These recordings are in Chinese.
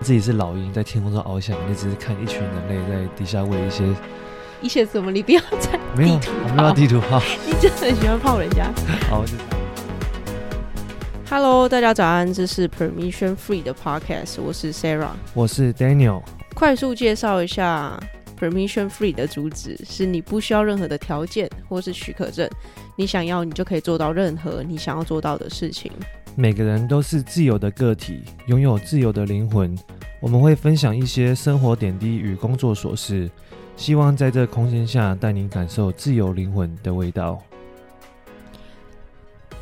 自己是老鹰在天空中翱翔，你只是看一群人类在底下喂一些一些什么？你不要在没有，我没有地图炮，你真的很喜欢泡人家。好，就 Hello，大家早安，这是 Permission Free 的 Podcast，我是 Sarah，我是 Daniel。快速介绍一下 Permission Free 的主旨：是你不需要任何的条件或是许可证，你想要你就可以做到任何你想要做到的事情。每个人都是自由的个体，拥有自由的灵魂。我们会分享一些生活点滴与工作琐事，希望在这空间下带您感受自由灵魂的味道。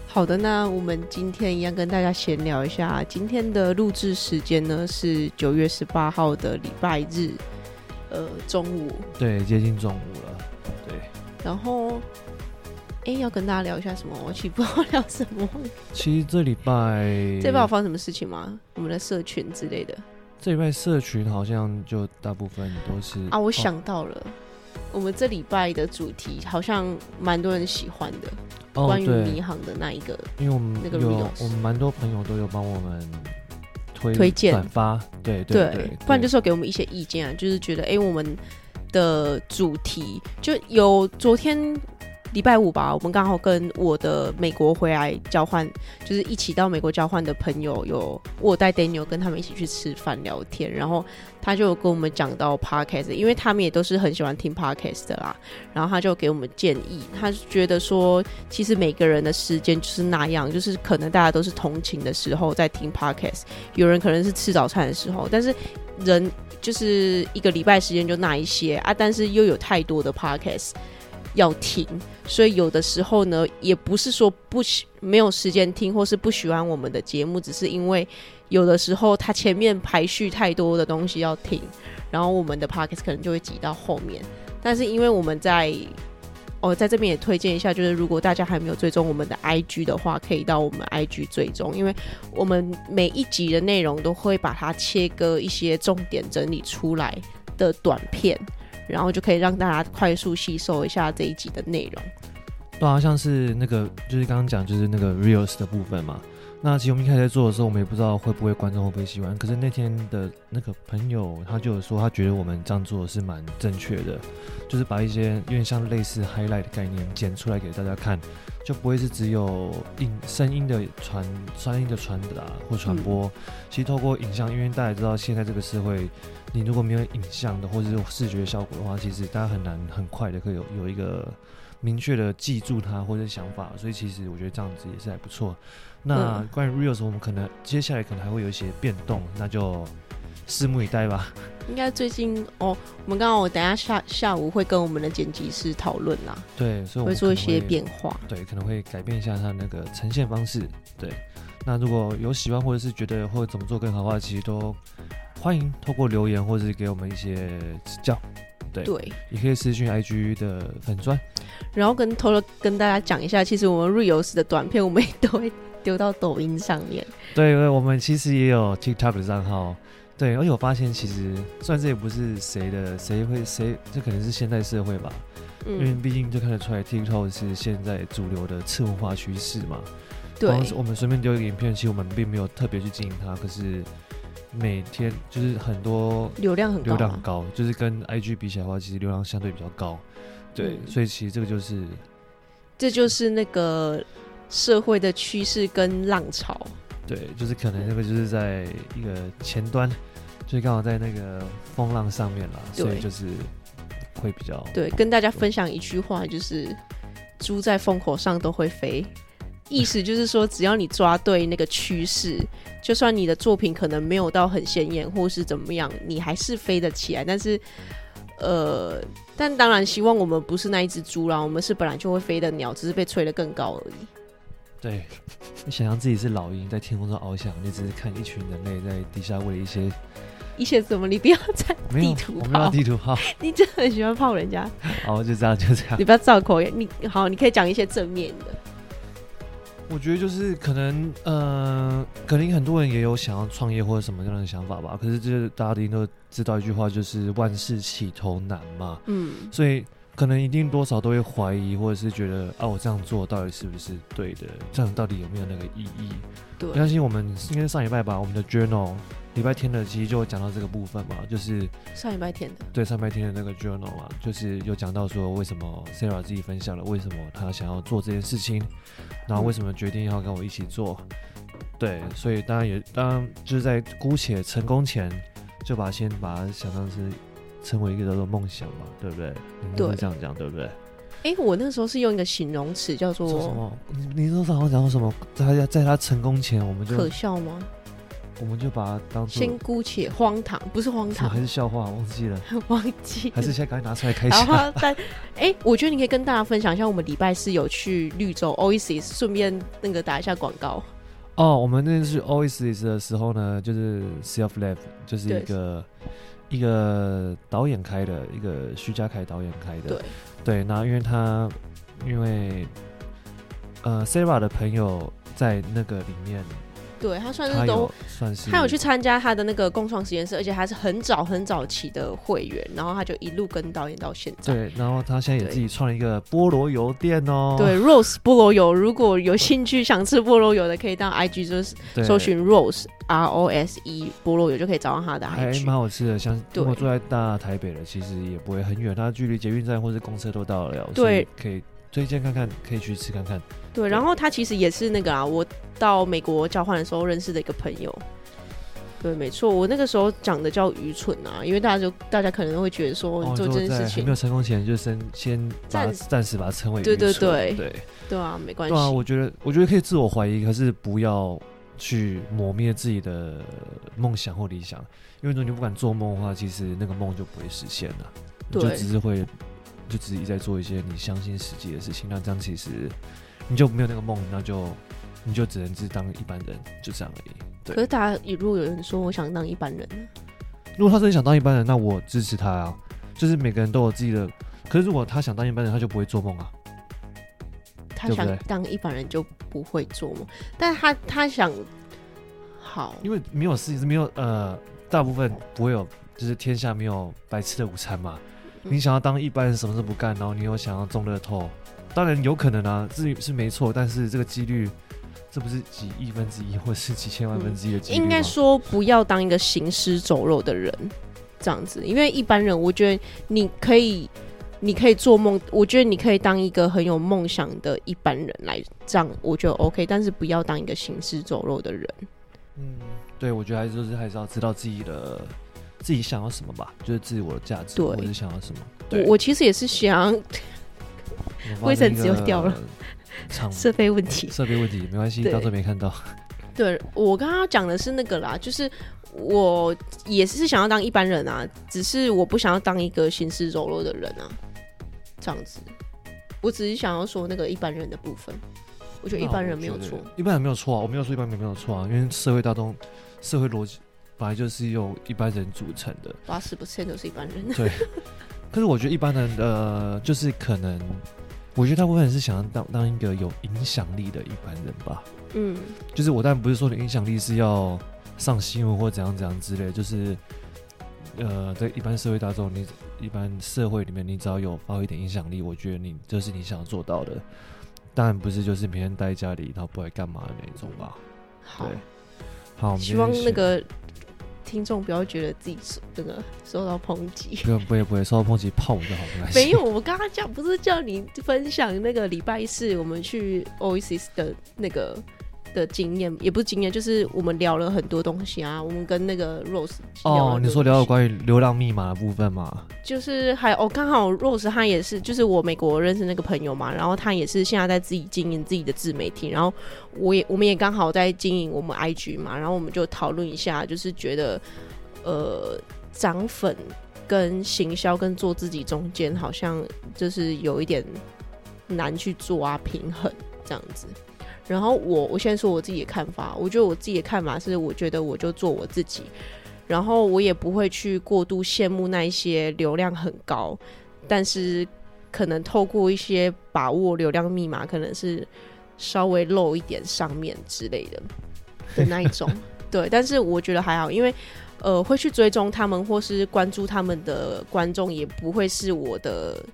好的，那我们今天一样跟大家闲聊一下。今天的录制时间呢是九月十八号的礼拜日，呃，中午。对，接近中午了。对，然后。哎，要跟大家聊一下什么？我其实不知道聊什么。其实这礼拜，这礼拜有发生什么事情吗？我们的社群之类的。这礼拜社群好像就大部分都是啊，我想到了，哦、我们这礼拜的主题好像蛮多人喜欢的，哦、关于迷航的那一个，因为我们那个有我们蛮多朋友都有帮我们推推荐转发，对对对，对，不然就是给我们一些意见啊，就是觉得哎，我们的主题就有昨天。礼拜五吧，我们刚好跟我的美国回来交换，就是一起到美国交换的朋友有，我带 Daniel 跟他们一起去吃饭聊天，然后他就跟我们讲到 Podcast，因为他们也都是很喜欢听 Podcast 的啦，然后他就给我们建议，他觉得说，其实每个人的时间就是那样，就是可能大家都是同情的时候在听 Podcast，有人可能是吃早餐的时候，但是人就是一个礼拜时间就那一些啊，但是又有太多的 Podcast。要听，所以有的时候呢，也不是说不喜没有时间听，或是不喜欢我们的节目，只是因为有的时候它前面排序太多的东西要听，然后我们的 podcast 可能就会挤到后面。但是因为我们在哦，在这边也推荐一下，就是如果大家还没有追踪我们的 IG 的话，可以到我们 IG 追踪，因为我们每一集的内容都会把它切割一些重点整理出来的短片。然后就可以让大家快速吸收一下这一集的内容。对啊，像是那个，就是刚刚讲，就是那个 Reels 的部分嘛。那其实我们一开始在做的时候，我们也不知道会不会观众会不会喜欢。可是那天的那个朋友，他就有说，他觉得我们这样做是蛮正确的，就是把一些有点像类似 highlight 的概念剪出来给大家看，就不会是只有音声音的传声音的传达或传播。嗯、其实透过影像，因为大家知道现在这个社会。你如果没有影像的或者是视觉效果的话，其实大家很难很快的可以有有一个明确的记住它或者想法，所以其实我觉得这样子也是还不错。那关于 Reels，我们可能接下来可能还会有一些变动，那就拭目以待吧。应该最近哦，我们刚刚我等一下下下午会跟我们的剪辑师讨论啦。对，所以我们会，会做一些变化。对，可能会改变一下它那个呈现方式。对，那如果有喜欢或者是觉得或者怎么做更好的话，其实都。欢迎透过留言或者是给我们一些指教，对，对，也可以私讯 IG 的粉专，然后跟偷偷跟大家讲一下，其实我们 Reels 的短片我们也都会丢到抖音上面。对，因为我们其实也有 TikTok 的账号，对，而且我发现其实算是也不是谁的，谁会谁，这可能是现代社会吧，嗯、因为毕竟就看得出来 TikTok 是现在主流的次文化趋势嘛。对，我们随便丢一个影片，其实我们并没有特别去经营它，可是。每天就是很多流量很高，啊，流量很高，就是跟 IG 比起来的话，其实流量相对比较高。对，嗯、所以其实这个就是，这就是那个社会的趋势跟浪潮。对，就是可能那个就是在一个前端，就刚好在那个风浪上面了，所以就是会比较。对，跟大家分享一句话，就是猪在风口上都会飞。意思就是说，只要你抓对那个趋势，就算你的作品可能没有到很显眼，或是怎么样，你还是飞得起来。但是，呃，但当然希望我们不是那一只猪啦，我们是本来就会飞的鸟，只是被吹得更高而已。对，你想象自己是老鹰在天空中翱翔，你只是看一群人类在底下为了一些 一些什么？你不要在地 图炮，我没有地图炮，你真的很喜欢泡人家。好，就这样，就这样。你不要造口业，你好，你可以讲一些正面的。我觉得就是可能，呃，可能很多人也有想要创业或者什么样的想法吧。可是，就是大家一定都知道一句话，就是万事起头难嘛。嗯。所以，可能一定多少都会怀疑，或者是觉得啊，我这样做到底是不是对的？这样到底有没有那个意义？对。相信我们应该上礼拜吧，我们的 journal 礼拜天的其实就讲到这个部分嘛，就是上礼拜天的，对上礼拜天的那个 journal 嘛，就是有讲到说为什么 Sarah 自己分享了为什么他想要做这件事情，然后为什么决定要跟我一起做，对，所以当然也当然就是在姑且成功前，就把先把它想当是成为一个叫做梦想嘛，对不对？对，你这样讲对不对？哎、欸，我那时候是用一个形容词叫做什么？你你说好像讲到什么？在他在他成功前，我们就可笑吗？我们就把它当做先姑且荒唐，不是荒唐，还是笑话？忘记了，忘记，还是现在赶紧拿出来开箱。然后但哎、欸，我觉得你可以跟大家分享一下，我们礼拜四有去绿洲 Oasis，顺便那个打一下广告。哦，我们那次去 Oasis 的时候呢，就是 Self Live，就是一个一个导演开的，一个徐家凯导演开的。对对，那因为他因为呃 Sarah 的朋友在那个里面。对他算是都算是，他有去参加他的那个共创实验室，而且他是很早很早期的会员，然后他就一路跟导演到现在。对，然后他现在也自己创了一个菠萝油店哦。对，Rose 菠萝油，如果有兴趣想吃菠萝油的，可以到 IG 就是搜寻 Rose R O S E 菠萝油，就可以找到他的 IG。还蛮好吃的，像如果住在大台北的，其实也不会很远，他距离捷运站或是公车都到得了，对，可以推荐看看，可以去吃看看。对，然后他其实也是那个啊，我到美国交换的时候认识的一个朋友。对，没错，我那个时候讲的叫愚蠢啊，因为大家就大家可能会觉得说做这件事情、哦、没有成功前就先先暂暂时把它称为愚蠢。对对对对对啊，没关系。对啊，我觉得我觉得可以自我怀疑，可是不要去磨灭自己的梦想或理想，因为如果你不敢做梦的话，其实那个梦就不会实现了，对你就只是会就自己在做一些你相信实际的事情，那这样其实。你就没有那个梦，那就你就只能是当一般人，就这样而已。对。可是大家，如果有人说我想当一般人，如果他真的想当一般人，那我支持他啊。就是每个人都有自己的，可是如果他想当一般人，他就不会做梦啊。他想当一般人就不会做梦，但他他想好，因为没有事情是没有呃，大部分不会有，就是天下没有白吃的午餐嘛。嗯、你想要当一般人，什么都不干，然后你又想要中乐透。当然有可能啊，是是没错，但是这个几率，这不是几亿分之一，或是几千万分之一的几率吗？应该说不要当一个行尸走肉的人，这样子，因为一般人，我觉得你可以，你可以做梦，我觉得你可以当一个很有梦想的一般人来，这样我觉得 OK，但是不要当一个行尸走肉的人。嗯，对，我觉得还是就是还是要知道自己的自己想要什么吧，就是自我的价值，或者是想要什么。对，我我其实也是想。卫生纸又掉了，设备问题，设备问题没关系，当做没看到。对，我刚刚讲的是那个啦，就是我也是想要当一般人啊，只是我不想要当一个行尸走肉的人啊，这样子。我只是想要说那个一般人的部分，我觉得一般人没有错，一般人没有错啊，我没有说一般人没有错啊，因为社会大众社会逻辑本来就是由一般人组成的，八十 percent 都是一般人。对，可是我觉得一般人呃就是可能。我觉得大部分人是想要当当一个有影响力的一般人吧。嗯，就是我当然不是说你影响力是要上新闻或怎样怎样之类，就是呃，在一般社会大众，你一般社会里面，你只要有发挥一点影响力，我觉得你这是你想要做到的。当然不是就是每天待在家里，然后不会干嘛的那种吧。好，对，好，希望那个。听众不要觉得自己这个受到抨击，不用不会不会受到抨击，泡就好没关系。没有，我刚刚叫不是叫你分享那个礼拜四我们去 Oasis 的那个。的经验也不是经验，就是我们聊了很多东西啊。我们跟那个 Rose 哦，你说聊有关于流量密码的部分吗？就是还哦，刚好 Rose 他也是，就是我美国认识那个朋友嘛，然后他也是现在在自己经营自己的自媒体，然后我也我们也刚好在经营我们 IG 嘛，然后我们就讨论一下，就是觉得呃涨粉跟行销跟做自己中间好像就是有一点难去做啊，平衡这样子。然后我我先说我自己的看法，我觉得我自己的看法是，我觉得我就做我自己，然后我也不会去过度羡慕那一些流量很高，但是可能透过一些把握流量密码，可能是稍微露一点上面之类的 的那一种，对，但是我觉得还好，因为呃会去追踪他们或是关注他们的观众，也不会是我的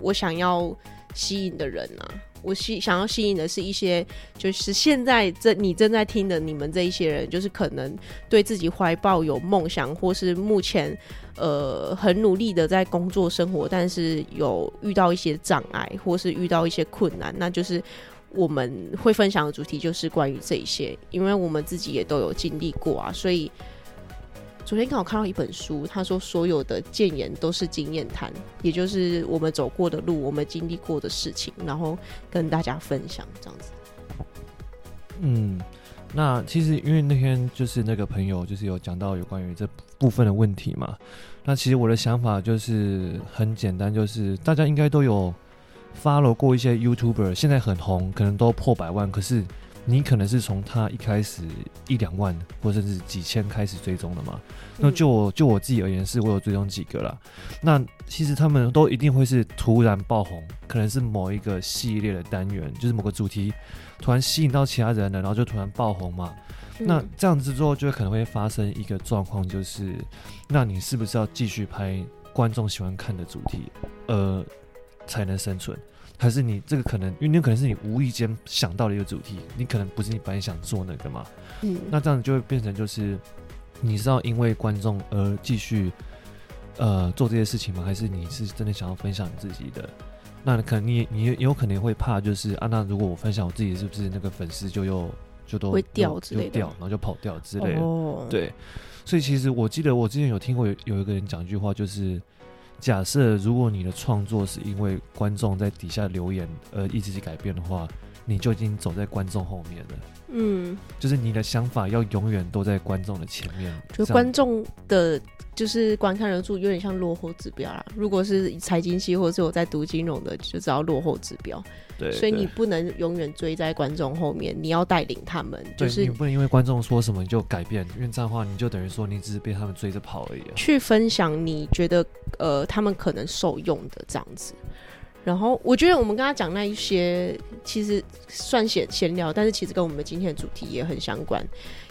我想要吸引的人啊。我吸想要吸引的是一些，就是现在这你正在听的你们这一些人，就是可能对自己怀抱有梦想，或是目前呃很努力的在工作生活，但是有遇到一些障碍，或是遇到一些困难，那就是我们会分享的主题就是关于这一些，因为我们自己也都有经历过啊，所以。昨天刚好看到一本书，他说所有的谏言都是经验谈，也就是我们走过的路，我们经历过的事情，然后跟大家分享这样子。嗯，那其实因为那天就是那个朋友就是有讲到有关于这部分的问题嘛，那其实我的想法就是很简单，就是大家应该都有 follow 过一些 YouTuber，现在很红，可能都破百万，可是。你可能是从他一开始一两万或者是几千开始追踪的嘛？那就我就我自己而言，是我有追踪几个啦。那其实他们都一定会是突然爆红，可能是某一个系列的单元，就是某个主题突然吸引到其他人了，然后就突然爆红嘛。那这样子之后，就会可能会发生一个状况，就是那你是不是要继续拍观众喜欢看的主题，呃，才能生存？还是你这个可能，因为你可能是你无意间想到的一个主题，你可能不是你本来想做那个嘛。嗯，那这样子就会变成就是，你是要因为观众而继续呃做这些事情吗？还是你是真的想要分享你自己的？那可能你你也有可能会怕，就是啊，那如果我分享我自己，是不是那个粉丝就又就都会掉之类的，掉，然后就跑掉之类的？哦，对。所以其实我记得我之前有听过有有一个人讲一句话，就是。假设如果你的创作是因为观众在底下留言而一直去改变的话，你就已经走在观众后面了。嗯，就是你的想法要永远都在观众的前面。就观众的，就是观看人数有点像落后指标啦。如果是财经系或者是我在读金融的，就知道落后指标。对，所以你不能永远追在观众后面，你要带领他们。就是你不能因为观众说什么你就改变，因为这样的话你就等于说你只是被他们追着跑而已啊。去分享你觉得呃他们可能受用的这样子。然后我觉得我们刚刚讲那一些其实算闲闲聊，但是其实跟我们今天的主题也很相关，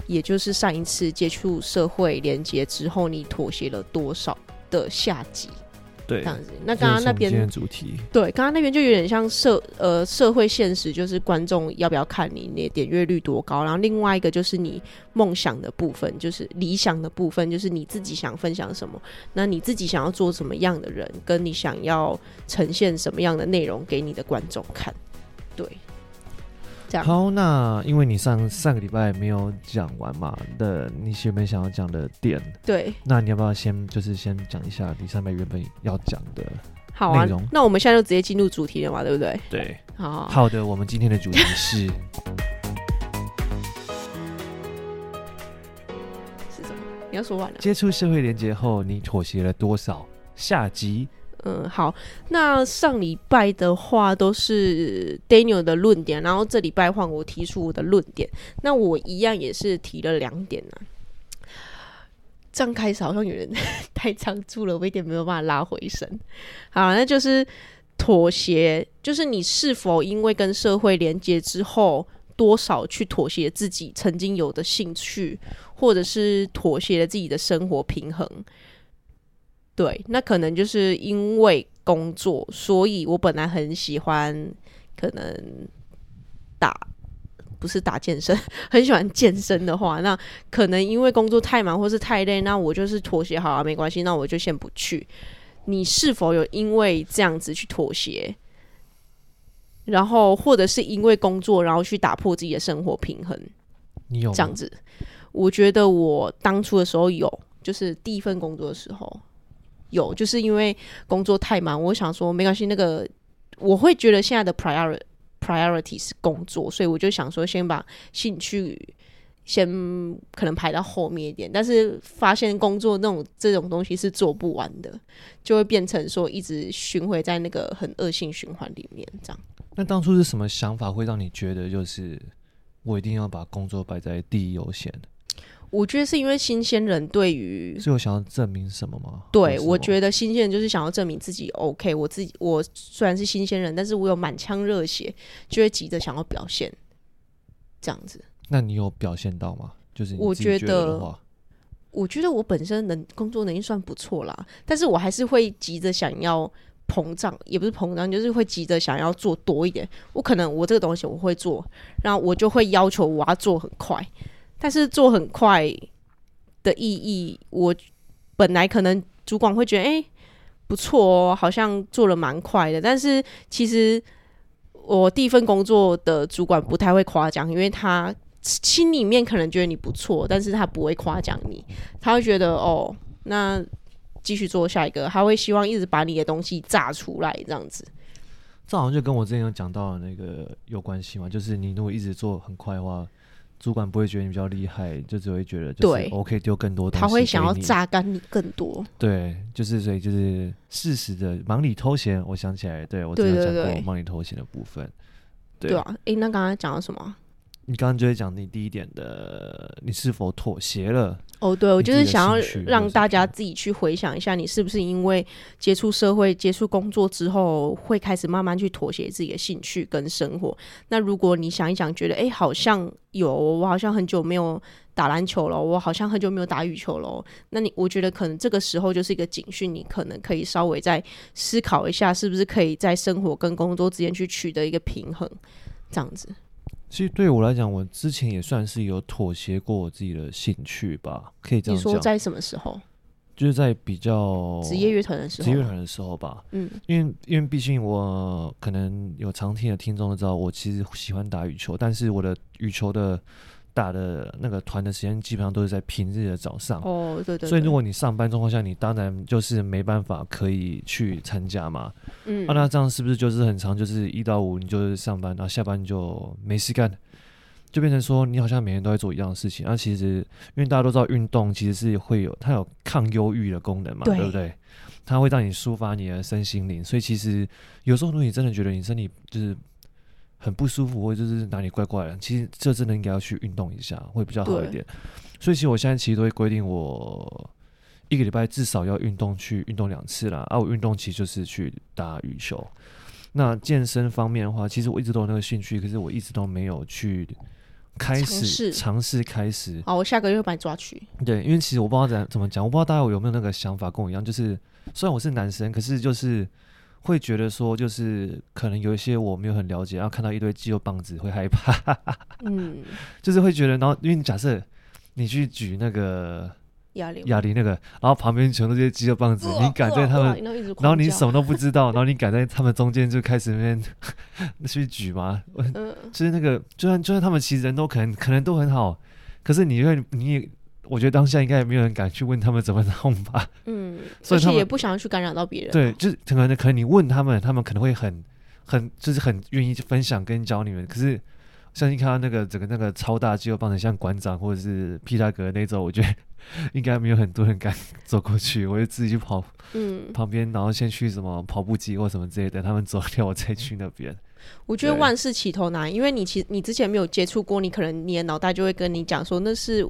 也就是上一次接触社会连接之后，你妥协了多少的下集。对，这样子。那刚刚那边主题，对，刚刚那边就有点像社呃社会现实，就是观众要不要看你，你点阅率多高。然后另外一个就是你梦想的部分，就是理想的部分，就是你自己想分享什么，那你自己想要做什么样的人，跟你想要呈现什么样的内容给你的观众看，对。好，那因为你上上个礼拜没有讲完嘛的，你有没有想要讲的点？对，那你要不要先就是先讲一下你上面原本要讲的好啊？那我们现在就直接进入主题了嘛，对不对？对，好好，的，我们今天的主题是 是什么？你要说完了。接触社会连接后，你妥协了多少？下集。嗯，好，那上礼拜的话都是 Daniel 的论点，然后这礼拜换我提出我的论点。那我一样也是提了两点呢、这样开始好像有人 太仓促了，我一点没有办法拉回神。好，那就是妥协，就是你是否因为跟社会连接之后，多少去妥协自己曾经有的兴趣，或者是妥协了自己的生活平衡。对，那可能就是因为工作，所以我本来很喜欢，可能打不是打健身，很喜欢健身的话，那可能因为工作太忙或是太累，那我就是妥协好啊，没关系，那我就先不去。你是否有因为这样子去妥协，然后或者是因为工作，然后去打破自己的生活平衡？你有这样子？我觉得我当初的时候有，就是第一份工作的时候。有，就是因为工作太忙，我想说没关系。那个我会觉得现在的 priority priority 是工作，所以我就想说先把兴趣先可能排到后面一点。但是发现工作那种这种东西是做不完的，就会变成说一直循环在那个很恶性循环里面。这样。那当初是什么想法会让你觉得就是我一定要把工作摆在第一优先？我觉得是因为新鲜人对于，是有想要证明什么吗？对，我觉得新鲜人就是想要证明自己 OK。我自己我虽然是新鲜人，但是我有满腔热血，就会急着想要表现，这样子。那你有表现到吗？就是我觉得，我觉得我本身能工作能力算不错啦，但是我还是会急着想要膨胀，也不是膨胀，就是会急着想要做多一点。我可能我这个东西我会做，然后我就会要求我要做很快。但是做很快的意义，我本来可能主管会觉得，哎、不错哦，好像做了蛮快的。但是其实我第一份工作的主管不太会夸奖，因为他心里面可能觉得你不错，但是他不会夸奖你，他会觉得哦，那。继续做下一个，他会希望一直把你的东西炸出来，这样子。这好像就跟我之前有讲到的那个有关系嘛，就是你如果一直做很快的话，主管不会觉得你比较厉害，就只会觉得就是我可以丢更多东西，他会想要榨干你更多。对，就是所以就是事实的忙里偷闲。我想起来，对我之前讲过忙里偷闲的部分。对，啊，诶、欸，那刚才讲了什么？你刚刚就会讲你第一点的，你是否妥协了？哦，对，我就是想要让大家自己去回想一下，你是不是因为接触社会、接触工作之后，会开始慢慢去妥协自己的兴趣跟生活。那如果你想一想，觉得哎，好像有，我好像很久没有打篮球了，我好像很久没有打羽球了。那你，我觉得可能这个时候就是一个警讯，你可能可以稍微再思考一下，是不是可以在生活跟工作之间去取得一个平衡，这样子。其实对我来讲，我之前也算是有妥协过我自己的兴趣吧，可以这样讲。你说在什么时候？就是在比较职业乐团的时候，职业乐团的时候吧。嗯，因为因为毕竟我可能有常听的听众都知道，我其实喜欢打羽球，但是我的羽球的。打的那个团的时间基本上都是在平日的早上哦，对对，对。所以如果你上班状况下，你当然就是没办法可以去参加嘛。嗯，啊，那这样是不是就是很长，就是一到五你就是上班，然后下班就没事干，就变成说你好像每天都在做一样的事情。那、啊、其实因为大家都知道运动其实是会有它有抗忧郁的功能嘛，对，对不对？它会让你抒发你的身心灵。所以其实有时候如果你真的觉得你身体就是。很不舒服，或者就是哪里怪怪的，其实这真的应该要去运动一下，会比较好一点。所以其实我现在其实都会规定我一个礼拜至少要运动去运动两次啦。啊，我运动其实就是去打羽球。那健身方面的话，其实我一直都有那个兴趣，可是我一直都没有去开始尝试开始。好，我下个月会把你抓去。对，因为其实我不知道怎怎么讲，我不知道大家有没有那个想法跟我一样，就是虽然我是男生，可是就是。会觉得说，就是可能有一些我没有很了解，然后看到一堆肌肉棒子会害怕，嗯，就是会觉得，然后因为假设你去举那个哑铃，哑铃那个，然后旁边全都是肌肉棒子，你敢在他们，然后你什么都不知道，然后你敢在他们中间就开始那边去举吗？嗯，就是那个，就算就算他们其实人都可能可能都很好，可是你因为你也。我觉得当下应该也没有人敢去问他们怎么弄吧。嗯，所以他也不想要去感染到别人。对，就是可能可能你问他们，他们可能会很很就是很愿意分享跟教你们。可是相信看到那个整个那个超大肌肉棒的像馆长或者是皮大哥那种，我觉得应该没有很多人敢走过去。我就自己去跑，嗯，旁边然后先去什么跑步机或什么之类的，等他们走掉我再去那边。我觉得万事起头难，因为你其实你之前没有接触过，你可能你的脑袋就会跟你讲说那是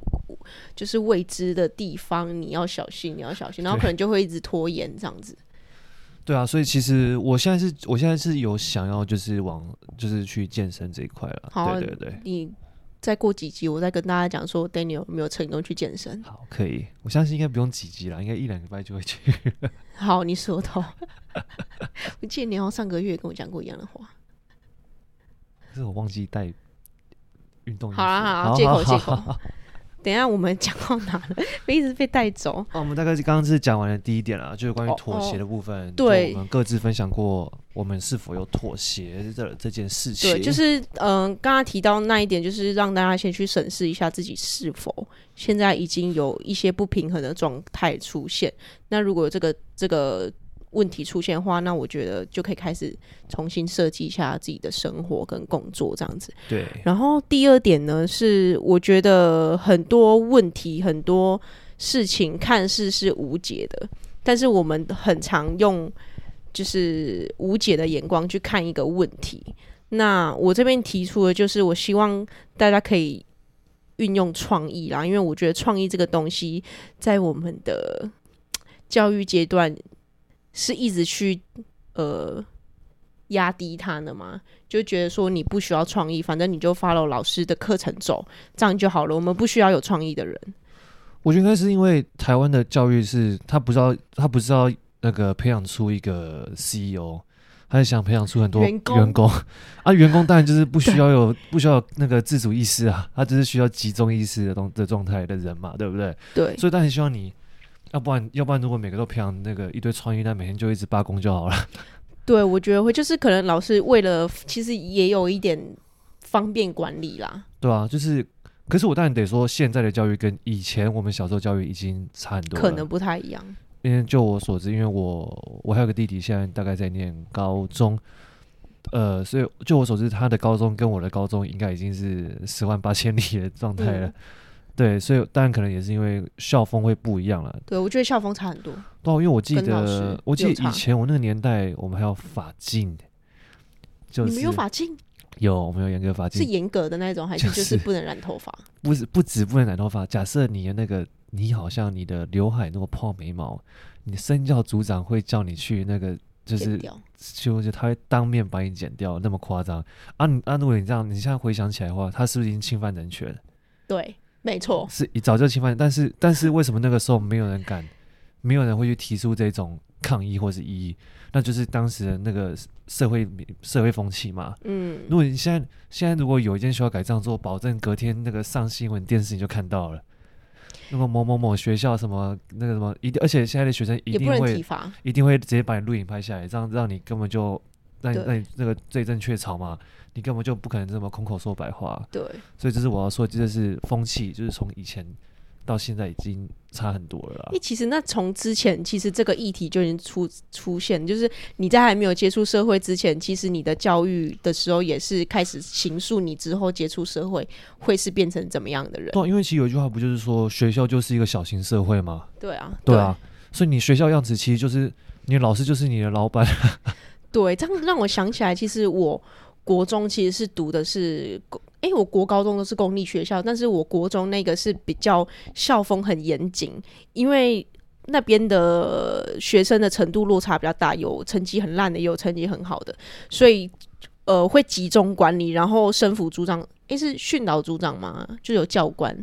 就是未知的地方，你要小心，你要小心，然后可能就会一直拖延这样子。对啊，所以其实我现在是，我现在是有想要就是往就是去健身这一块了。好，对对对。你再过几集，我再跟大家讲说，Daniel 有没有成功去健身？好，可以。我相信应该不用几集了，应该一两个礼拜就会去。好，你说的。我记得你好像上个月跟我讲过一样的话。可是我忘记带运动衣。好啊好啊，借口借口。等一下我们讲到哪了？一直被带走。哦，我们大概是刚刚是讲完了第一点了，就是关于妥协的部分。哦哦、对，我们各自分享过我们是否有妥协的这件事情。对，就是嗯，刚、呃、刚提到那一点，就是让大家先去审视一下自己是否现在已经有一些不平衡的状态出现。那如果这个这个。问题出现的话，那我觉得就可以开始重新设计一下自己的生活跟工作这样子。对。然后第二点呢，是我觉得很多问题、很多事情看似是无解的，但是我们很常用就是无解的眼光去看一个问题。那我这边提出的就是，我希望大家可以运用创意啦，因为我觉得创意这个东西在我们的教育阶段。是一直去呃压低他的吗？就觉得说你不需要创意，反正你就 follow 老师的课程走，这样就好了。我们不需要有创意的人。我觉得应该是因为台湾的教育是，他不知道他不知道那个培养出一个 CEO，他是想培养出很多员工，员工啊，员工当然就是不需 要有不需要有那个自主意识啊，他只是需要集中意识的东的状态的人嘛，对不对？对，所以当然希望你，要不然要不然如果每个都培养那个一堆创意，那每天就一直罢工就好了。对，我觉得会就是可能老师为了其实也有一点方便管理啦。对啊，就是。可是我当然得说，现在的教育跟以前我们小时候教育已经差很多，可能不太一样。因为就我所知，因为我我还有个弟弟，现在大概在念高中，呃，所以就我所知，他的高中跟我的高中应该已经是十万八千里的状态了。嗯、对，所以当然可能也是因为校风会不一样了。对，我觉得校风差很多。对，因为我记得，我记得以前我那个年代，我们还有发禁，就是、你们有发禁？有，我们有严格发禁，是严格的那种，还是就是不能染头发？不是，不止不能染头发。假设你的那个，你好像你的刘海那么泡眉毛，你的身教组长会叫你去那个，就是就是他会当面把你剪掉，那么夸张啊！你啊，如果你这样，你现在回想起来的话，他是不是已经侵犯人权？对，没错，是早就侵犯。但是但是为什么那个时候没有人敢，没有人会去提出这种抗议或是异议？那就是当时的那个社会社会风气嘛。嗯，如果你现在现在如果有一间学校改这样做，保证隔天那个上新闻电视你就看到了。那么某某某学校什么那个什么一定，而且现在的学生一定会一定会直接把你录影拍下来，这样让你根本就让你让你那个罪证确凿嘛，你根本就不可能这么空口说白话。对，所以这是我要说，这是风气，就是从以前。到现在已经差很多了。哎，其实那从之前，其实这个议题就已经出出现，就是你在还没有接触社会之前，其实你的教育的时候也是开始形塑你之后接触社会会是变成怎么样的人。对，因为其实有一句话不就是说，学校就是一个小型社会吗？对啊，对啊，对，所以你学校样子其实就是你老师就是你的老板。对，这样让我想起来，其实我国中其实是读的是。哎、我国高中都是公立学校，但是我国中那个是比较校风很严谨，因为那边的学生的程度落差比较大，有成绩很烂的，也有成绩很好的，所以呃会集中管理，然后升副组长，哎、是训导组长吗？就有教官。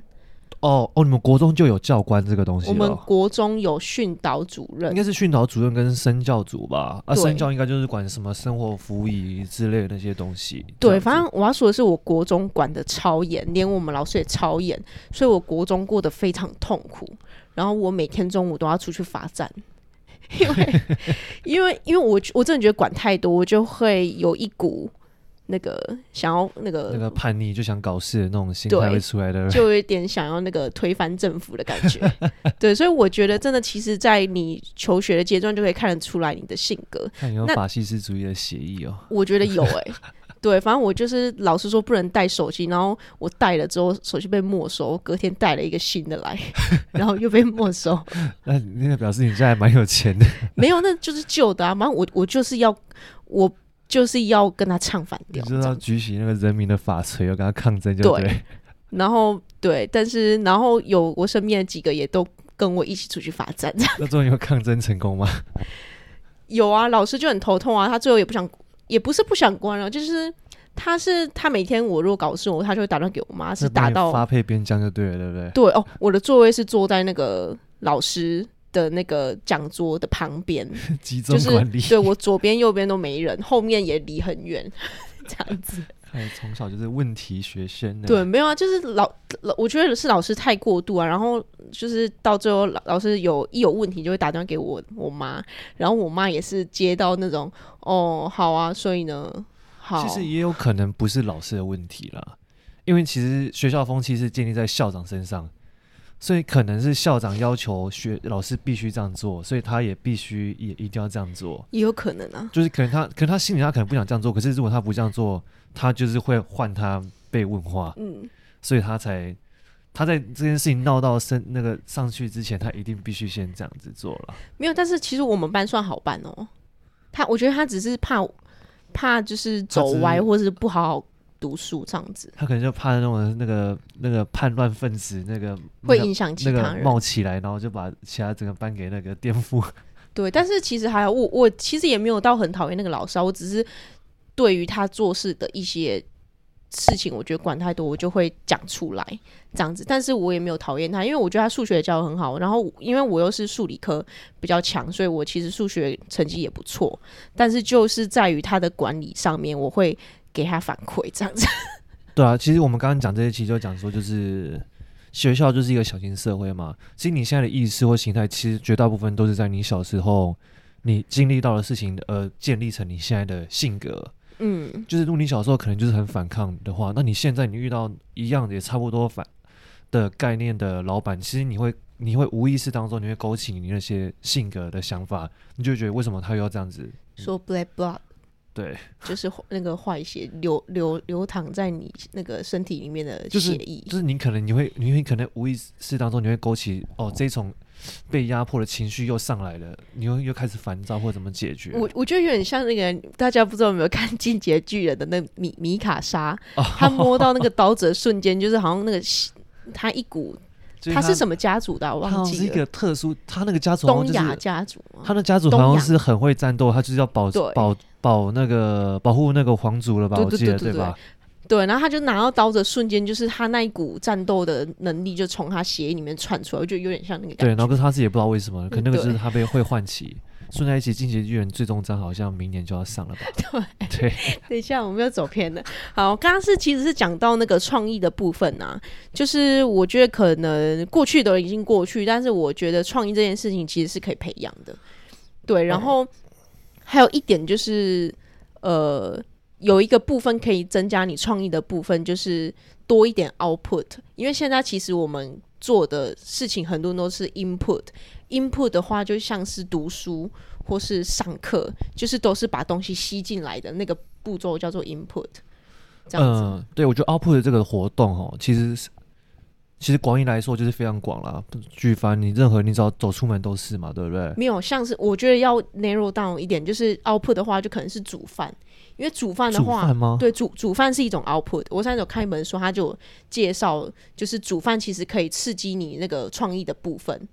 哦哦，你们国中就有教官这个东西？我们国中有训导主任，应该是训导主任跟生教组吧？啊，生教应该就是管什么生活服仪之类的那些东西。对，反正我要说的是，我国中管的超严，连我们老师也超严，所以我国中过得非常痛苦。然后我每天中午都要出去罚站，因为 因为因为我我真的觉得管太多，我就会有一股。那个想要那个那个叛逆就想搞事的那种心态会出来的，就有一点想要那个推翻政府的感觉。对，所以我觉得真的，其实，在你求学的阶段就可以看得出来你的性格。看有法西斯主义的协议哦。我觉得有哎、欸，对，反正我就是老师说不能带手机，然后我带了之后手机被没收，隔天带了一个新的来，然后又被没收。那那个表示你现在还蛮有钱的。没有，那就是旧的啊。反正我我就是要我。就是要跟他唱反调，就是要举起那个人民的法锤，要跟他抗争，就对。对，然后对，但是然后有我身边的几个也都跟我一起出去罚站。那最后有抗争成功吗？有啊，老师就很头痛啊，他最后也不想，也不是不想关了，就是他是他每天我如果搞事，我他就会打电话给我妈，是打到发配边疆就对了，对不对？对哦，我的座位是坐在那个老师的那个讲桌的旁边，集中管理。就是、对我左边右边都没人，后面也离很远，这样子。看从小就是问题学生。对，没有啊，就是老老，我觉得是老师太过度啊。然后就是到最后，老老师有一有问题就会打电话给我我妈，然后我妈也是接到那种哦，好啊，所以呢，好。其实也有可能不是老师的问题啦，因为其实学校风气是建立在校长身上。所以可能是校长要求学老师必须这样做，所以他也必须也一定要这样做，也有可能啊。就是可能他可能他心里他可能不想这样做，可是如果他不这样做，他就是会换他被问话。嗯，所以他才他在这件事情闹到升那个上去之前，他一定必须先这样子做了。没有，但是其实我们班算好办哦。他我觉得他只是怕怕就是走歪，或是不好好。读书这样子，他可能就怕那种那个那个叛乱分子，那个会影响其他人那个冒起来，然后就把其他整个班给那个颠覆。对，但是其实还好我我其实也没有到很讨厌那个老师啊，我只是对于他做事的一些事情我觉得管太多，我就会讲出来这样子。但是我也没有讨厌他，因为我觉得他数学教的很好。然后因为我又是数理科比较强，所以我其实数学成绩也不错。但是就是在于他的管理上面，我会给他反馈这样子。对啊，其实我们刚刚讲这些，其实就讲说就是。学校就是一个小型社会嘛，其实你现在的意识或形态，其实绝大部分都是在你小时候你经历到的事情，而建立成你现在的性格。嗯，就是如果你小时候可能就是很反抗的话，那你现在你遇到一样也差不多反的概念的老板，其实你会你会无意识当中你会勾起你那些性格的想法，你就觉得为什么他又要这样子说 black blood。对，就是那个坏血流流流淌在你那个身体里面的血液，就是，就是你可能你会你会可能无意识当中你会勾起哦这种被压迫的情绪又上来了，你又又开始烦躁或怎么解决？我我觉得有点像那个大家不知道有没有看《进阶巨人》的那米米卡莎，哦，他摸到那个刀子的瞬间，就是好像那个他一股。他是什么家族的？我忘记了。是一个特殊，他那个家族东亚家族。他的家族好像是很会战斗，他就是要保保保那个保护那个皇族了吧？我记得对吧？对，然后他就拿到刀的瞬间，就是他那一股战斗的能力就从他血液里面窜出来，我觉得有点像那个。对，然后可是他自己也不知道为什么，可能那个是他被会唤起。顺在一起，进击的巨人最终章好像明年就要上了吧？对 对，等一下我们又走偏了。好，刚刚是其实是讲到那个创意的部分啊，就是我觉得可能过去的已经过去，但是我觉得创意这件事情其实是可以培养的。对，然后还有一点就是，呃，有一个部分可以增加你创意的部分，就是多一点 output，因为现在其实我们做的事情很多都是 input。Input 的话，就像是读书或是上课，就是都是把东西吸进来的那个步骤叫做 Input。这样子，呃、对，我觉得 Output 这个活动哦，其实是其实广义来说就是非常广啦。举凡你任何你只要走出门都是嘛，对不对？没有，像是我觉得要 narrow down 一点，就是 Output 的话，就可能是煮饭，因为煮饭的话，对，煮煮饭是一种 Output。我上次有看一本书，他就介绍，就是煮饭其实可以刺激你那个创意的部分。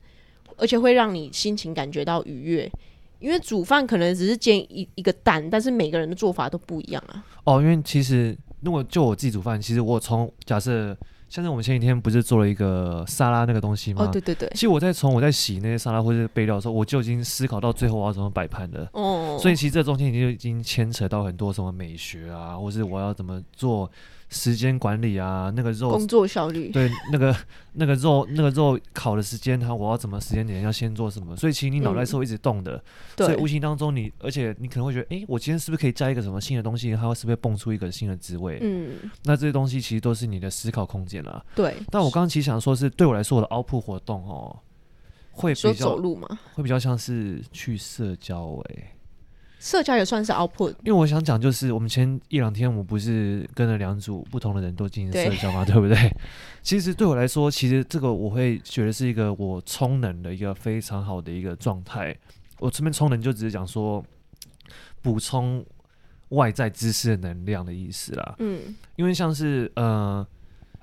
而且会让你心情感觉到愉悦，因为煮饭可能只是煎一一个蛋，但是每个人的做法都不一样啊。哦，因为其实如果就我自己煮饭，其实我从假设，像是我们前几天不是做了一个沙拉那个东西吗？哦，对对对。其实我在从我在洗那些沙拉或者备料的时候，我就已经思考到最后我要怎么摆盘的。哦。所以其实这中间已经已经牵扯到很多什么美学啊，或是我要怎么做。时间管理啊，那个肉工作效率，对，那个那个肉那个肉烤的时间，它我要怎么时间点要先做什么？所以其实你脑袋是会一直动的，嗯、所以无形当中你，而且你可能会觉得，哎、欸，我今天是不是可以加一个什么新的东西？它会是不是蹦出一个新的滋味？嗯，那这些东西其实都是你的思考空间啦。对，但我刚刚其实想说，是对我来说，我的 output 活动哦，会比较走路吗？会比较像是去社交诶、欸。社交也算是 output，因为我想讲就是，我们前一两天我不是跟了两组不同的人都进行社交嘛，对，对不对？其实对我来说，其实这个我会觉得是一个我充能的一个非常好的一个状态。我这边充能就只是讲说补充外在知识的能量的意思啦。嗯，因为像是呃，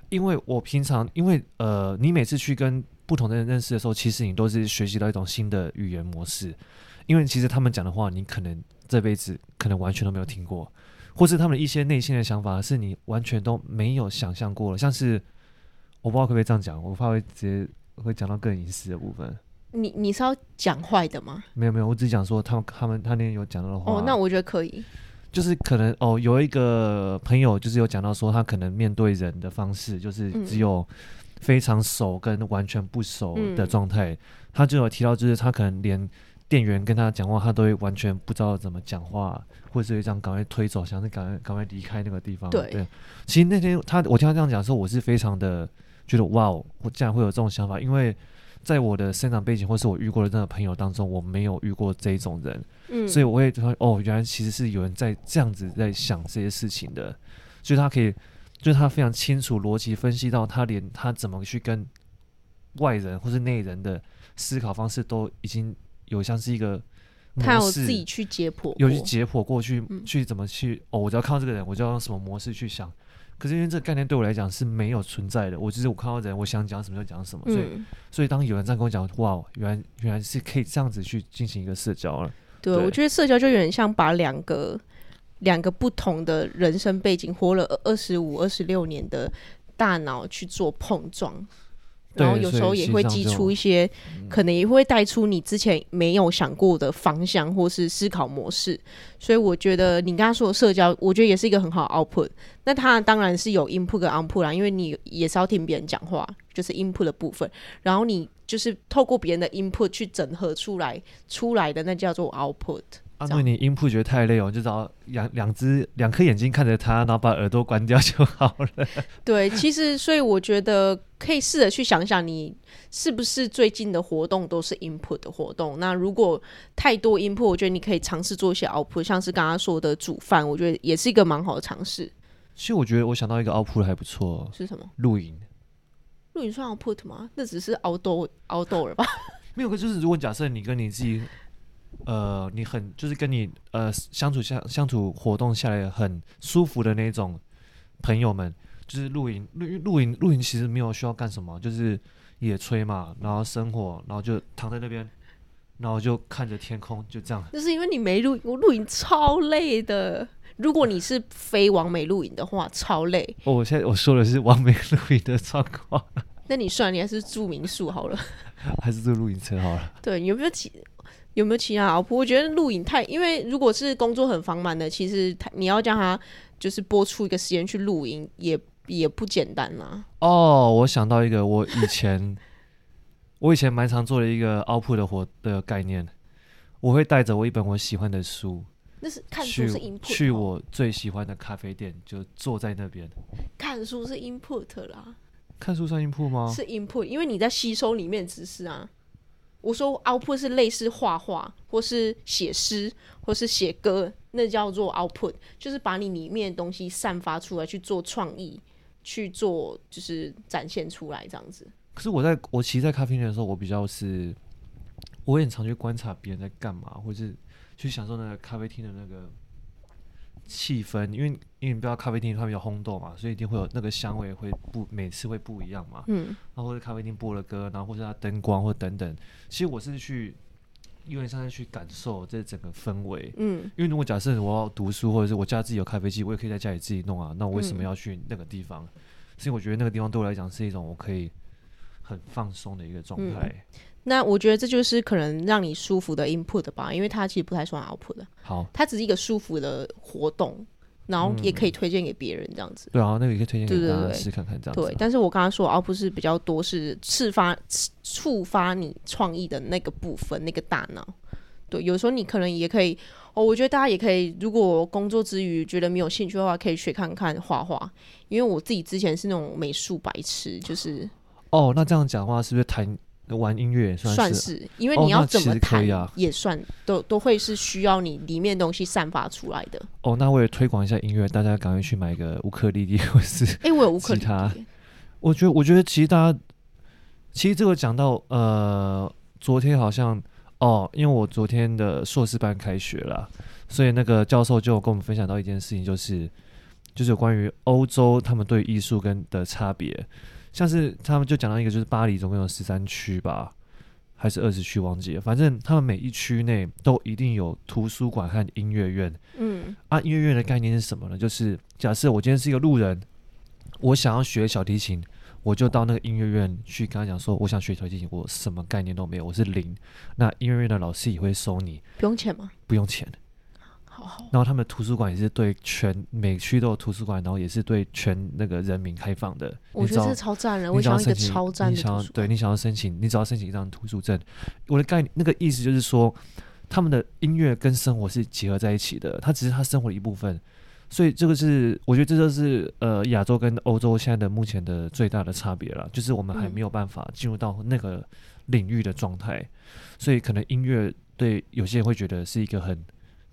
因为我平常因为呃，你每次去跟不同的人认识的时候，其实你都是学习到一种新的语言模式。因为其实他们讲的话，你可能这辈子可能完全都没有听过，或是他们一些内心的想法，是你完全都没有想象过了。像是我不知道可不可以这样讲，我怕会直接会讲到更隐私的部分。你你是要讲坏的吗？没有没有，我只讲说他们他们他那天有讲到的话。哦，那我觉得可以。就是可能哦，有一个朋友就是有讲到说，他可能面对人的方式，就是只有非常熟跟完全不熟的状态。嗯、他就有提到，就是他可能连。店员跟他讲话，他都会完全不知道怎么讲话，或者是会这样赶快推走，想是赶快赶快离开那个地方。对，对，其实那天他我听他这样讲的时候，我是非常的觉得哇，我竟然会有这种想法，因为在我的生长背景或是我遇过的那个朋友当中，我没有遇过这种人，嗯，所以我会说哦，原来其实是有人在这样子在想这些事情的，所以他可以，就是他非常清楚逻辑分析到他连他怎么去跟外人或是内人的思考方式都已经。有像是一个，他有自己去解剖，有去解剖过去，嗯、去怎么去哦？我只要看到这个人，我就要用什么模式去想。可是因为这个概念对我来讲是没有存在的，我就是我看到人，我想讲什么就讲什么。所以，嗯、所以当有人这样跟我讲，哇，原来原来是可以这样子去进行一个社交了。对，对我觉得社交就有点像把两个两个不同的人生背景，活了二十五、二十六年的大脑去做碰撞。然后有时候也会激出一些，可能也会带出你之前没有想过的方向或是思考模式。所以我觉得你刚刚说的社交，我觉得也是一个很好的 output。那它当然是有 input 跟 output 啦，因为你也是要听别人讲话，就是 input 的部分。然后你就是透过别人的 input 去整合出来出来的，那叫做 output。啊，因为你 input 觉得太累哦，就找两两只两颗眼睛看着他，然后把耳朵关掉就好了。对，其实所以我觉得可以试着去想想，你是不是最近的活动都是 input 的活动？那如果太多 input，我觉得你可以尝试做一些 output，像是刚刚说的煮饭，我觉得也是一个蛮好的尝试。其实我觉得我想到一个 output 还不错，是什么？露营。露营算 output 吗？那只是 outdoor outdoor 吧？没有个，就是如果假设你跟你自己。呃，你很就是跟你呃相处下相处活动下来很舒服的那种朋友们，就是露营露露营露营其实没有需要干什么，就是野炊嘛，然后生火，然后就躺在那边，然后就看着天空，就这样。就是因为你没露我露营超累的。如果你是非完美露营的话，超累。哦，我现在我说的是完美露营的状况。那你算你还是住民宿好了，还是住露营车好了？对，有没有其？有没有其他老婆？我觉得露营太，因为如果是工作很繁忙的，其实他你要叫他就是播出一个时间去露营，也也不简单啦。哦，我想到一个，我以前 我以前蛮常做的一个 output 的活的概念，我会带着我一本我喜欢的书，那是看书是 input，去我最喜欢的咖啡店，就坐在那边看书是 input 啦，看书算 input 吗？是 input，因为你在吸收里面知识啊。我说 output 是类似画画，或是写诗，或是写歌，那叫做 output，就是把你里面的东西散发出来去做创意，去做就是展现出来这样子。可是我在我其实，在咖啡店的时候，我比较是，我也很常去观察别人在干嘛，或是去享受那个咖啡厅的那个。气氛，因为因为你不知道咖啡厅它比较轰动嘛，所以一定会有那个香味会不每次会不一样嘛。嗯，然后或者咖啡厅播了歌，然后或者它灯光或等等。其实我是去，有点像是去感受这整个氛围。嗯，因为如果假设我要读书，或者是我家自己有咖啡机，我也可以在家里自己弄啊。那我为什么要去那个地方？嗯，所以我觉得那个地方对我来讲是一种我可以很放松的一个状态。嗯那我觉得这就是可能让你舒服的 input 吧，因为它其实不太算 output 的。好，它只是一个舒服的活动，然后也可以推荐给别人这样子。对啊，那个也可以推荐给大家试看看这样子。对，但是我刚刚说 output 是比较多是触发触发你创意的那个部分，那个大脑。对，有时候你可能也可以哦，我觉得大家也可以，如果工作之余觉得没有兴趣的话，可以学看看画画。因为我自己之前是那种美术白痴，就是哦，那这样讲的话是不是谈？玩音乐算是，算是，因为你要怎么弹也算，哦啊、都都会是需要你里面东西散发出来的。哦，那为了推广一下音乐，大家赶快去买个乌克丽丽 或是哎、欸，我有乌克丽丽。我觉得，我觉得其实大家，其实这个讲到呃，昨天好像哦，因为我昨天的硕士班开学了，所以那个教授就跟我们分享到一件事情，就是就是有关于欧洲他们对艺术跟的差别。像是他们就讲到一个，就是巴黎总共有十三区吧，还是二十区忘记了。反正他们每一区内都一定有图书馆和音乐院。嗯，啊，音乐院的概念是什么呢？就是假设我今天是一个路人，我想要学小提琴，我就到那个音乐院去跟他讲说，我想学小提琴，我什么概念都没有，我是零。那音乐院的老师也会收你，不用钱吗？不用钱。然后他们图书馆也是对全每区都有图书馆，然后也是对全那个人民开放的。我觉得这超赞了，我想要一个超赞。你想要对你想要申请，你只要申请一张图书证。我的概念那个意思就是说，他们的音乐跟生活是结合在一起的，它只是他生活的一部分。所以这个是我觉得这就是呃亚洲跟欧洲现在的目前的最大的差别了，就是我们还没有办法进入到那个领域的状态，所以可能音乐对有些人会觉得是一个很。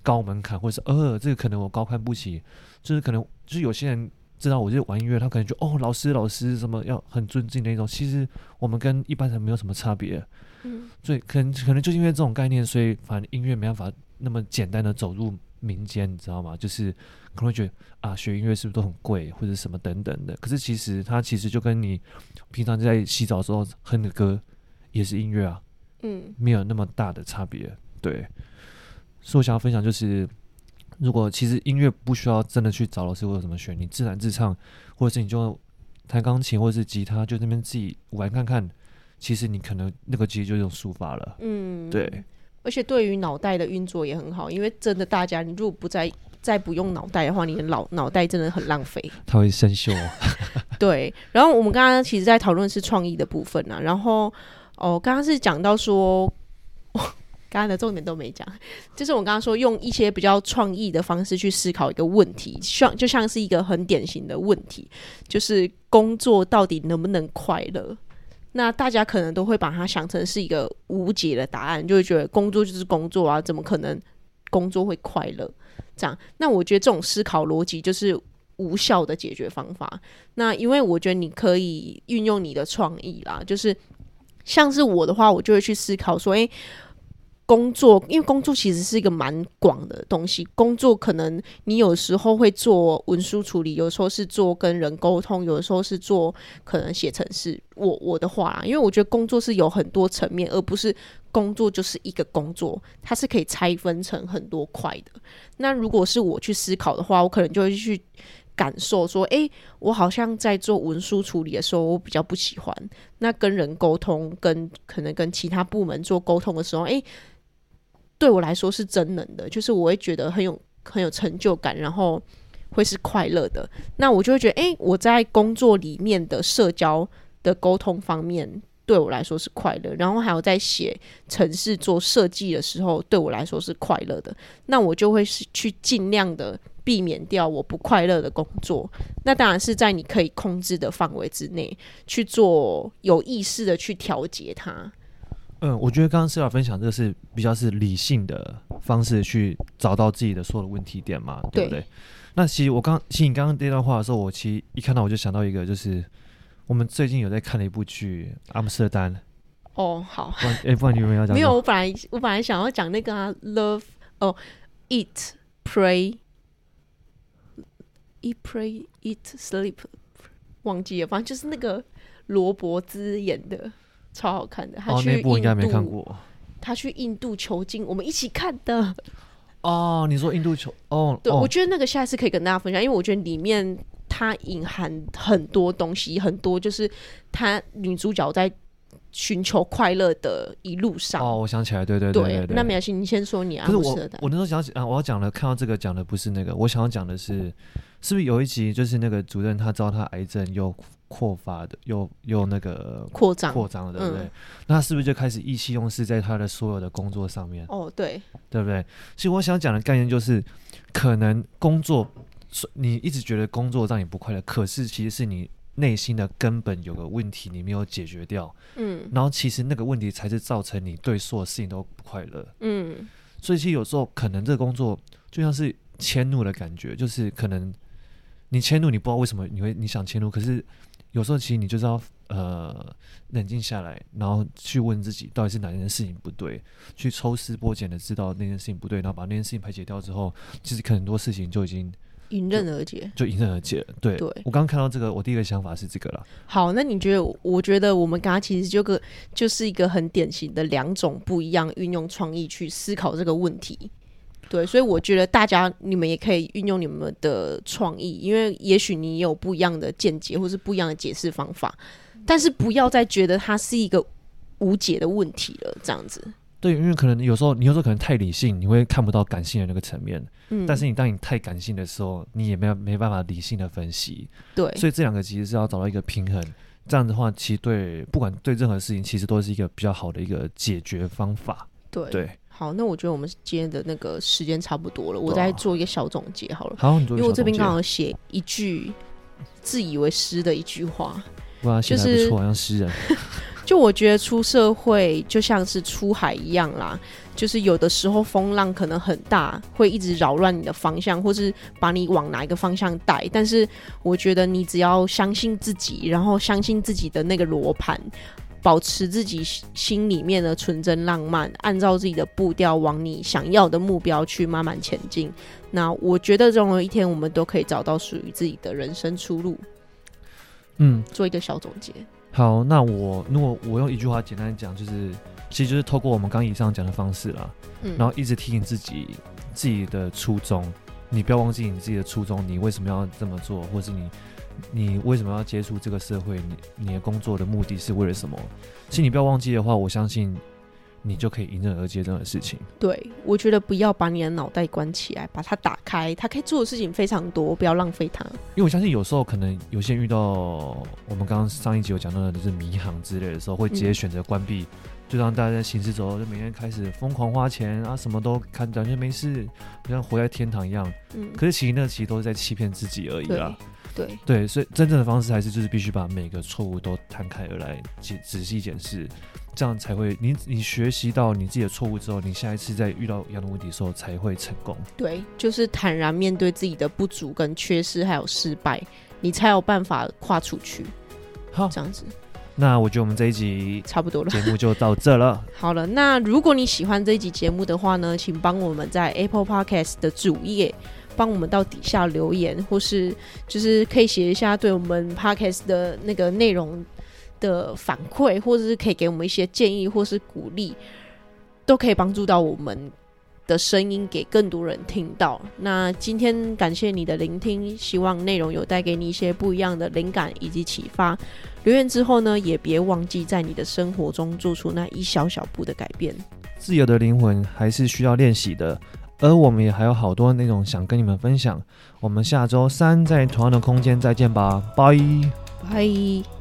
高门槛，或者是呃，这个可能我高攀不起，就是可能就是有些人知道我这玩音乐，他可能就哦，老师老师什么要很尊敬的那种。其实我们跟一般人没有什么差别，嗯，所以可能可能就是因为这种概念，所以反正音乐没办法那么简单的走入民间，你知道吗？就是可能会觉得啊，学音乐是不是都很贵，或者什么等等的。可是其实它其实就跟你平常在洗澡的时候哼的歌也是音乐啊，嗯，没有那么大的差别，对。所以我想要分享就是，如果其实音乐不需要真的去找老师或者怎么选，你自弹自唱，或者是你就弹钢琴或者是吉他，就那边自己玩看看，其实你可能那个其实就是一种抒发了。嗯，对。而且对于脑袋的运作也很好，因为真的大家，你如果不再再不用脑袋的话，你的脑脑袋真的很浪费。它会生锈。对。然后我们刚刚其实在讨论是创意的部分啊，然后哦，刚刚是讲到说。刚刚的重点都没讲，就是我刚刚说用一些比较创意的方式去思考一个问题，像就像是一个很典型的问题，就是工作到底能不能快乐？那大家可能都会把它想成是一个无解的答案，就会觉得工作就是工作啊，怎么可能工作会快乐？这样，那我觉得这种思考逻辑就是无效的解决方法。那因为我觉得你可以运用你的创意啦，就是像是我的话，我就会去思考说，诶。工作，因为工作其实是一个蛮广的东西。工作可能你有时候会做文书处理，有时候是做跟人沟通，有时候是做可能写程式。我我的话，因为我觉得工作是有很多层面，而不是工作就是一个工作，它是可以拆分成很多块的。那如果是我去思考的话，我可能就会去感受说，诶，我好像在做文书处理的时候，我比较不喜欢。那跟人沟通，跟可能跟其他部门做沟通的时候，诶。对我来说是真能的，就是我会觉得很有很有成就感，然后会是快乐的。那我就会觉得，诶，我在工作里面的社交的沟通方面，对我来说是快乐。然后还有在写城市做设计的时候，对我来说是快乐的。那我就会是去尽量的避免掉我不快乐的工作。那当然是在你可以控制的范围之内去做，有意识的去调节它。嗯，我觉得刚刚 Celia 分享这个是比较是理性的方式去找到自己的所有的问题点嘛，对不对？对。那其实我刚，其实你刚刚这段话的时候，我其实一看到我就想到一个，就是我们最近有在看的一部剧《阿姆斯特丹》。哦，好。哎，不然你有没有要讲？没有，我本来我本来想要讲那个啊，Love 哦，Eat Pray Eat Pray Eat Sleep，忘记了，反正就是那个罗伯兹演的。超好看的，哦，那部应该没看过。他去印度求经，我们一起看的。哦，你说印度求哦？对，哦，我觉得那个下一次可以跟大家分享，因为我觉得里面它隐含很多东西，很多就是他女主角在寻求快乐的一路上。哦，我想起来，对对对对，对，对。那没关系，你先说你啊。不是我，我那时候想起啊，我要讲的，看到这个讲的不是那个，我想要讲的是，是不是有一集就是那个主任他知道他癌症又。扩发的，又又那个扩张扩张了，对不对？嗯、那是不是就开始意气用事在他的所有的工作上面？哦，对，对不对？其实我想讲的概念就是，可能工作你一直觉得工作让你不快乐，可是其实是你内心的根本有个问题你没有解决掉。嗯，然后其实那个问题才是造成你对所有事情都不快乐。嗯，所以其实有时候可能这个工作就像是迁怒的感觉，就是可能你迁怒，你不知道为什么你会你想迁怒，可是。有时候其实你就是要呃冷静下来，然后去问自己到底是哪件事情不对，去抽丝剥茧的知道那件事情不对，然后把那件事情排解掉之后，其实很多事情就已经迎刃而解，就迎刃而解了。对，对我刚刚看到这个，我第一个想法是这个了。好，那你觉得？我觉得我们刚刚其实就个就是一个很典型的两种不一样运用创意去思考这个问题。对，所以我觉得大家你们也可以运用你们的创意，因为也许你有不一样的见解，或是不一样的解释方法，但是不要再觉得它是一个无解的问题了，这样子。对，因为可能有时候你有时候可能太理性，你会看不到感性的那个层面。嗯。但是你当你太感性的时候，你也没有没办法理性的分析。对。所以这两个其实是要找到一个平衡，这样的话，其实对不管对任何事情，其实都是一个比较好的一个解决方法。对。对。好，那我觉得我们今天的那个时间差不多了，我再做一个小总结好了。好，因为我这边刚好写一句自以为诗的一句话，哇，就是好像诗人。就我觉得出社会就像是出海一样啦，就是有的时候风浪可能很大，会一直扰乱你的方向，或是把你往哪一个方向带。但是我觉得你只要相信自己，然后相信自己的那个罗盘。保持自己心里面的纯真浪漫，按照自己的步调往你想要的目标去慢慢前进。那我觉得，总有一天我们都可以找到属于自己的人生出路。嗯，做一个小总结。好，那我如果我用一句话简单讲，就是其实就是透过我们刚以上讲的方式啦，嗯，然后一直提醒自己自己的初衷，你不要忘记你自己的初衷，你为什么要这么做，或是你你为什么要接触这个社会，你你的工作的目的是为了什么？其实你不要忘记的话，我相信。你就可以迎刃而解这样的事情。对，我觉得不要把你的脑袋关起来，把它打开，它可以做的事情非常多，不要浪费它。因为我相信有时候可能有些人遇到我们刚刚上一集有讲到的就是迷航之类的时候，会直接选择关闭，嗯、就让大家在行尸走肉，就每天开始疯狂花钱啊，什么都看，感觉没事，就像活在天堂一样。嗯，可是其实那其实都是在欺骗自己而已啦。对对，所以真正的方式还是就是必须把每个错误都摊开而来，仔仔细检视。这样才会，你你学习到你自己的错误之后，你下一次再遇到一样的问题的时候才会成功。对，就是坦然面对自己的不足跟缺失，还有失败，你才有办法跨出去。好，这样子。那我觉得我们这一集差不多了，节目就到这了。好了，那如果你喜欢这一集节目的话呢，请帮我们在 Apple Podcast 的主页帮我们到底下留言，或是就是可以写一下对我们 Podcast 的那个内容的反馈，或者是可以给我们一些建议，或是鼓励，都可以帮助到我们的声音给更多人听到。那今天感谢你的聆听，希望内容有带给你一些不一样的灵感以及启发。留言之后呢，也别忘记在你的生活中做出那一小小步的改变。自由的灵魂还是需要练习的，而我们也还有好多内容想跟你们分享。我们下周三在同样的空间再见吧，拜拜。